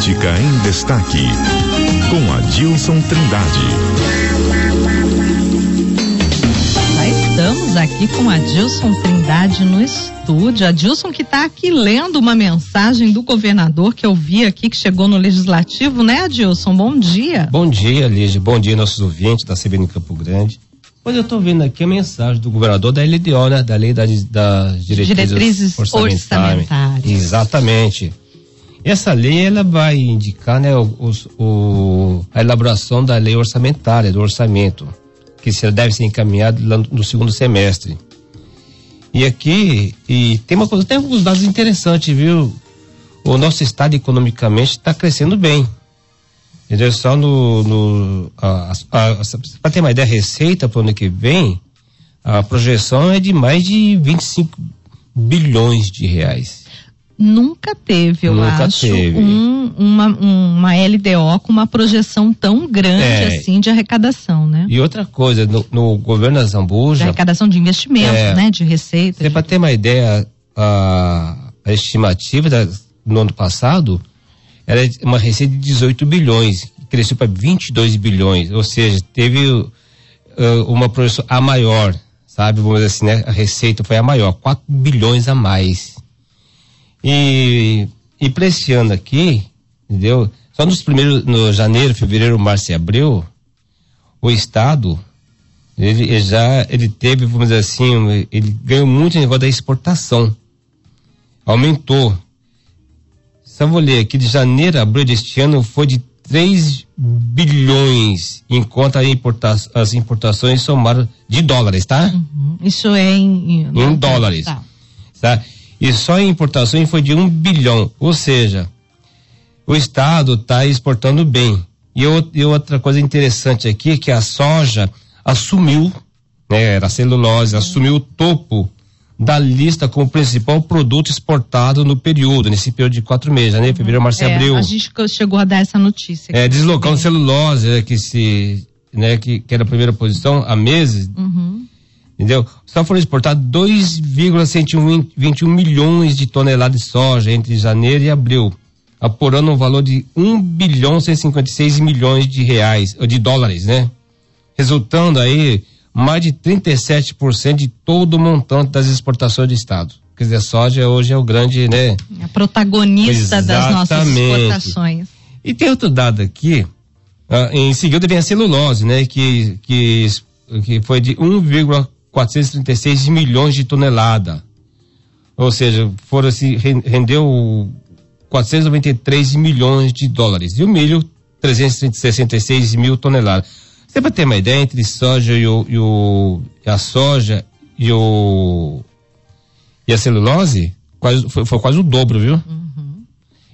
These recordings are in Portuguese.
Política em Destaque, com Adilson Trindade. Já estamos aqui com Adilson Trindade no estúdio. Adilson que está aqui lendo uma mensagem do governador que eu vi aqui, que chegou no Legislativo, né, Adilson? Bom dia. Bom dia, Lígia. Bom dia, nossos ouvintes da CBN Campo Grande. Pois eu estou vendo aqui a mensagem do governador da LDO, né? Da lei das, das diretrizes, diretrizes orçamentárias. orçamentárias. Exatamente. Essa lei ela vai indicar né, o, o, a elaboração da lei orçamentária, do orçamento, que deve ser encaminhado no segundo semestre. E aqui, e tem uma coisa, tem alguns dados interessantes, viu? O nosso estado economicamente está crescendo bem. Entendeu? Só no. no Para ter uma ideia, a receita para o ano que vem, a projeção é de mais de 25 bilhões de reais nunca teve, eu nunca acho, teve. Um, uma, uma LDO com uma projeção tão grande é. assim de arrecadação, né? E outra coisa, no, no governo da Zambuja... De arrecadação de investimento, é, né? De receita. Para ter uma ideia, a, a estimativa da, no ano passado era uma receita de 18 bilhões, cresceu para 22 bilhões, ou seja, teve uh, uma projeção a maior, sabe? Vamos dizer assim, né? A receita foi a maior, 4 bilhões a mais. E, e para esse ano aqui, entendeu? Só nos primeiros, no janeiro, fevereiro, março e abril, o Estado, ele, ele já, ele teve, vamos dizer assim, ele ganhou muito em negócio da exportação. Aumentou. Só vou ler aqui, de janeiro a abril deste ano foi de 3 bilhões, enquanto importa, as importações somaram de dólares, tá? Uhum. Isso é em, em, em dólares. Tá. tá? E só em importações foi de um bilhão. Ou seja, o Estado está exportando bem. E, e, outra coisa interessante aqui é que a soja assumiu, né, era a celulose, assumiu o topo da lista como principal produto exportado no período, nesse período de quatro meses, né? Fevereiro, março e é, abril. A gente chegou a dar essa notícia. É, deslocando celulose, né, que se, né, que, que era a primeira posição há meses. Uhum entendeu? Só foram exportados 2,121 milhões de toneladas de soja entre janeiro e abril, apurando um valor de 1 bilhão 156 milhões de reais, de dólares, né? Resultando aí mais de 37% de todo o montante das exportações do estado. Quer dizer, a soja hoje é o grande, né? A protagonista Exatamente. das nossas exportações. E tem outro dado aqui, uh, em seguida vem a celulose, né? Que, que, que foi de 1,4 436 milhões de tonelada. Ou seja, foram assim, rendeu 493 milhões de dólares. E o milho, 366 mil toneladas. Você para ter uma ideia, entre soja e, o, e o, a soja e, o, e a celulose, quase, foi, foi quase o dobro, viu? Uhum.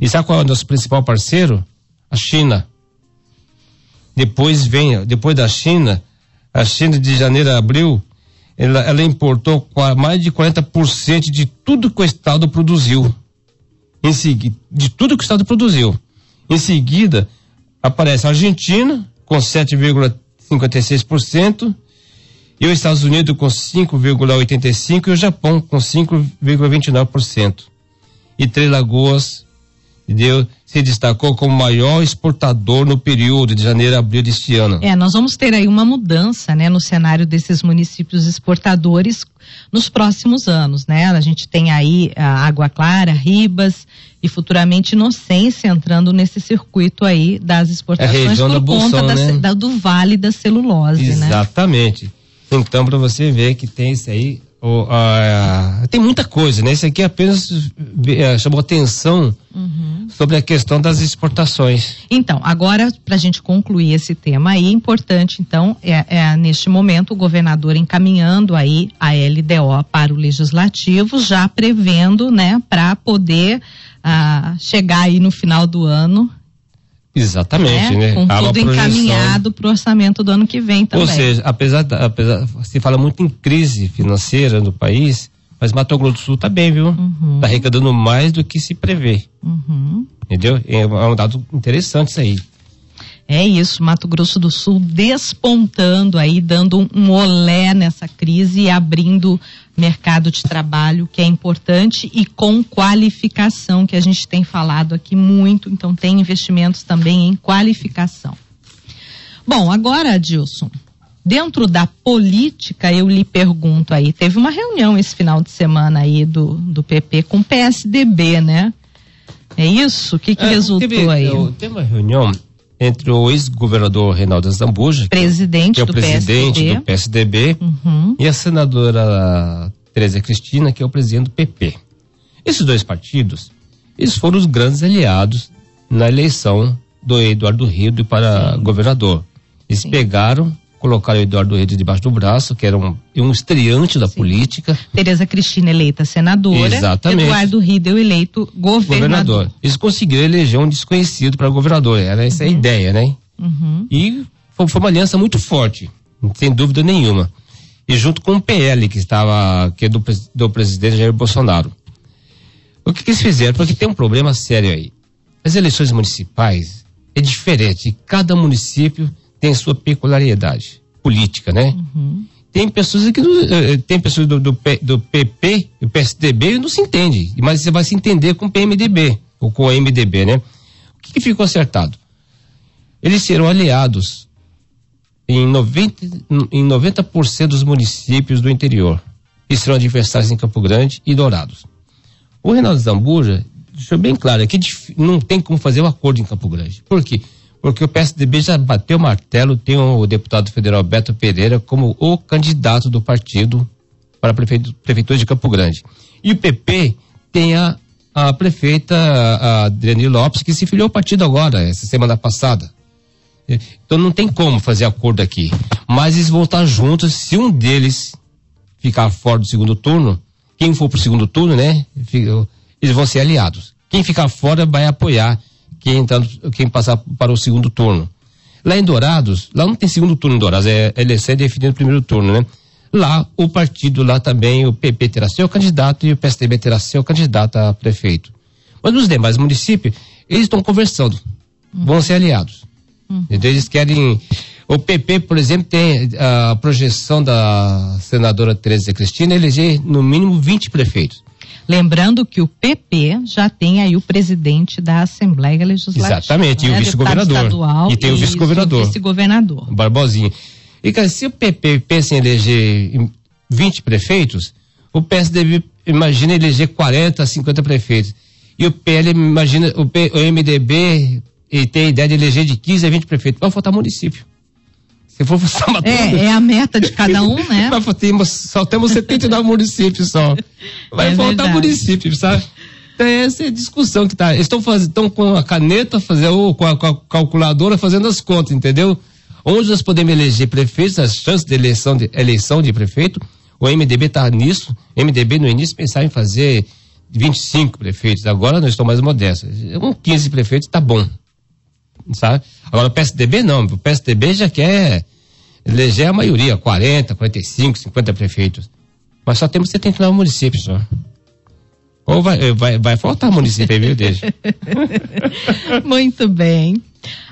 E sabe qual é o nosso principal parceiro? A China. Depois vem, depois da China, a China de janeiro a abril ela, ela importou mais de 40% de tudo que o Estado produziu. Em seguida, de tudo que o Estado produziu. Em seguida, aparece a Argentina com 7,56% e os Estados Unidos com 5,85% e o Japão com 5,29%. E Três Lagoas entendeu? se destacou como maior exportador no período de janeiro a abril deste ano. É, nós vamos ter aí uma mudança, né, no cenário desses municípios exportadores nos próximos anos, né? A gente tem aí a Água Clara, Ribas e futuramente Inocência entrando nesse circuito aí das exportações por conta Bolsão, da, né? da, do Vale da Celulose, Exatamente. né? Exatamente. Então, para você ver que tem isso aí, o, a, tem muita coisa, né? Isso aqui apenas é, chamou atenção uhum. sobre a questão das exportações. Então, agora, para a gente concluir esse tema aí, importante, então, é, é, neste momento o governador encaminhando aí a LDO para o legislativo, já prevendo, né, para poder ah, chegar aí no final do ano Exatamente, né? né? Com tudo encaminhado para o orçamento do ano que vem também. Ou seja, apesar, apesar se fala muito em crise financeira no país, mas Mato Grosso do Sul está bem, viu? Está uhum. arrecadando mais do que se prevê. Uhum. Entendeu? É, é um dado interessante isso aí. É isso, Mato Grosso do Sul despontando aí, dando um, olé nessa crise e abrindo mercado de trabalho, que é importante, e com qualificação, que a gente tem falado aqui muito, então tem investimentos também em qualificação. Bom, agora, Adilson, dentro da política, eu lhe pergunto aí, teve uma reunião esse final de semana aí do, do PP com o PSDB, né? É isso? O que, que é, resultou teve, aí? Teve uma reunião entre o ex-governador Reinaldo Zambuja, presidente, que é o do, presidente PSDB. do PSDB, uhum. e a senadora Tereza Cristina, que é o presidente do PP. Esses dois partidos, eles foram os grandes aliados na eleição do Eduardo Rido para Sim. governador. Eles Sim. pegaram colocaram o Eduardo Reis debaixo do braço, que era um, um estreante da Sim. política. Tereza Cristina eleita senadora. Exatamente. Eduardo Riedel eleito governador. governador. Eles conseguiram eleger um desconhecido para governador. Era essa uhum. a ideia, né? Uhum. E foi, foi, uma aliança muito forte, sem dúvida nenhuma. E junto com o PL, que estava, que é do, do presidente Jair Bolsonaro. O que, que eles fizeram? Porque tem um problema sério aí. As eleições municipais é diferente. Cada município tem sua peculiaridade política, né? Uhum. Tem pessoas que eh, tem pessoas do, do, do PP e PSDB não se entende, mas você vai se entender com o PMDB ou com o MDB, né? O que, que ficou acertado? Eles serão aliados em 90, em 90% dos municípios do interior e serão adversários em Campo Grande e Dourados. O Reinaldo Zambuja deixou bem claro que não tem como fazer o um acordo em Campo Grande. Por quê? porque o PSDB já bateu o martelo, tem o deputado federal Beto Pereira como o candidato do partido para a prefeitura de Campo Grande. E o PP tem a, a prefeita Adriane Lopes, que se filiou ao partido agora, essa semana passada. Então não tem como fazer acordo aqui. Mas eles vão estar juntos, se um deles ficar fora do segundo turno, quem for para o segundo turno, né? Eles vão ser aliados. Quem ficar fora vai apoiar quem, entrar, quem passar para o segundo turno. Lá em Dourados, lá não tem segundo turno em Dourados, é eleição é definido no primeiro turno, né? Lá, o partido, lá também, o PP terá seu candidato e o PSDB terá seu candidato a prefeito. Mas nos demais municípios, eles estão conversando, uhum. vão ser aliados. Uhum. Então, eles querem. O PP, por exemplo, tem a projeção da senadora Tereza Cristina eleger no mínimo 20 prefeitos. Lembrando que o PP já tem aí o presidente da Assembleia Legislativa. Exatamente, né? e o vice-governador. E tem o vice-governador. vice-governador. Barbosinho. E, cara, se o PP pensa em eleger 20 prefeitos, o PSDB imagina eleger 40, 50 prefeitos. E o PL imagina, o, P, o MDB e tem a ideia de eleger de 15 a 20 prefeitos. Vai faltar município. Se for somar é, é a meta de cada um, né? temos, só temos 79 municípios só. Vai é faltar verdade. municípios, sabe? Então, essa é a discussão que tá. Estão fazendo, estão com a caneta fazer, ou com a, com a, calculadora fazendo as contas, entendeu? Onde nós podemos eleger prefeitos, as chances de eleição de, eleição de prefeito, o MDB está nisso. O MDB no início pensava em fazer 25 prefeitos, agora nós estamos mais modestos. Um 15 prefeitos está bom sabe? Agora o PSDB não, o PSDB já quer eleger a maioria, 40, 45, 50 prefeitos. Mas só temos 79 municípios só. Ou vai, vai, vai faltar município aí, viu, deixa. Muito bem.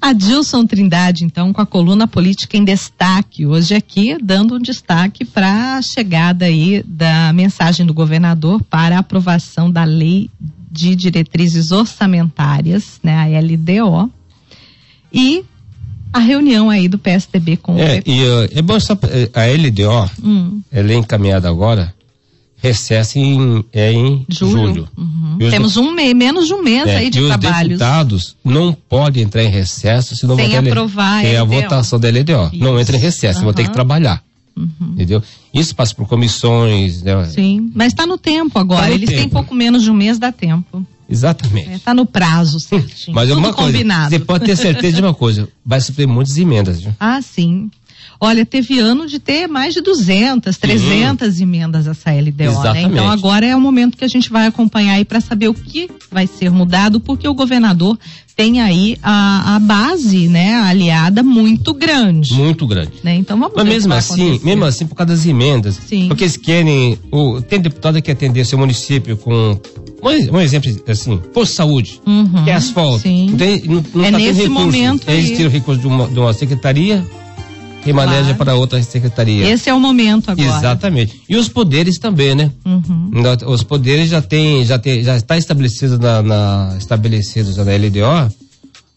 Adilson Trindade, então, com a coluna política em destaque, hoje aqui, dando um destaque para a chegada aí da mensagem do governador para a aprovação da lei de diretrizes orçamentárias, né, a LDO, e a reunião aí do PSDB com é, o e, uh, é bom só eh, a LDO, hum. ela é encaminhada agora, recesso em, é em julho. julho. Uhum. Temos um mês, menos de um mês é, aí de e trabalhos. os deputados não podem entrar em recesso se não Sem aprovar tem a, a votação da LDO. Isso. Não entra em recesso, uhum. vão ter que trabalhar. Uhum. Entendeu? Isso passa por comissões. Né? Sim, mas está no tempo agora. Tá no Eles tempo. têm pouco menos de um mês, dá tempo. Exatamente. Está é, no prazo certinho. Mas Tudo uma coisa, combinado. você pode ter certeza de uma coisa, vai sofrer muitas emendas. Viu? Ah, sim. Olha, teve ano de ter mais de 200, 300 uhum. emendas essa LDO, né? Então agora é o momento que a gente vai acompanhar aí para saber o que vai ser mudado, porque o governador tem aí a, a base, né, aliada muito grande. Muito grande. Né? Então vamos Mas mesmo assim, mesmo assim por causa das emendas, Sim. porque eles querem, o, tem deputado que atender seu município com um, um exemplo assim, posto de saúde, uhum, que é asfalto. Sim. Não tem, não, não é tá nesse momento. Eles tiram recurso de uma, de uma secretaria remaneja claro. para outra secretaria. Esse é o momento agora. Exatamente. E os poderes também, né? Uhum. Os poderes já tem, já tem, já está estabelecido na, na estabelecidos na LDO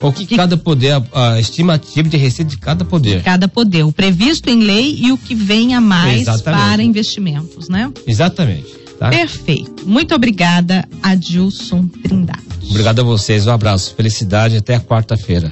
o que, que cada poder, a, a, estimativa de receita de cada poder. De cada poder, o previsto em lei e o que vem a mais Exatamente. para investimentos, né? Exatamente. Tá? Perfeito. Muito obrigada, Adilson Trindade. Obrigado a vocês, um abraço, felicidade, até quarta-feira.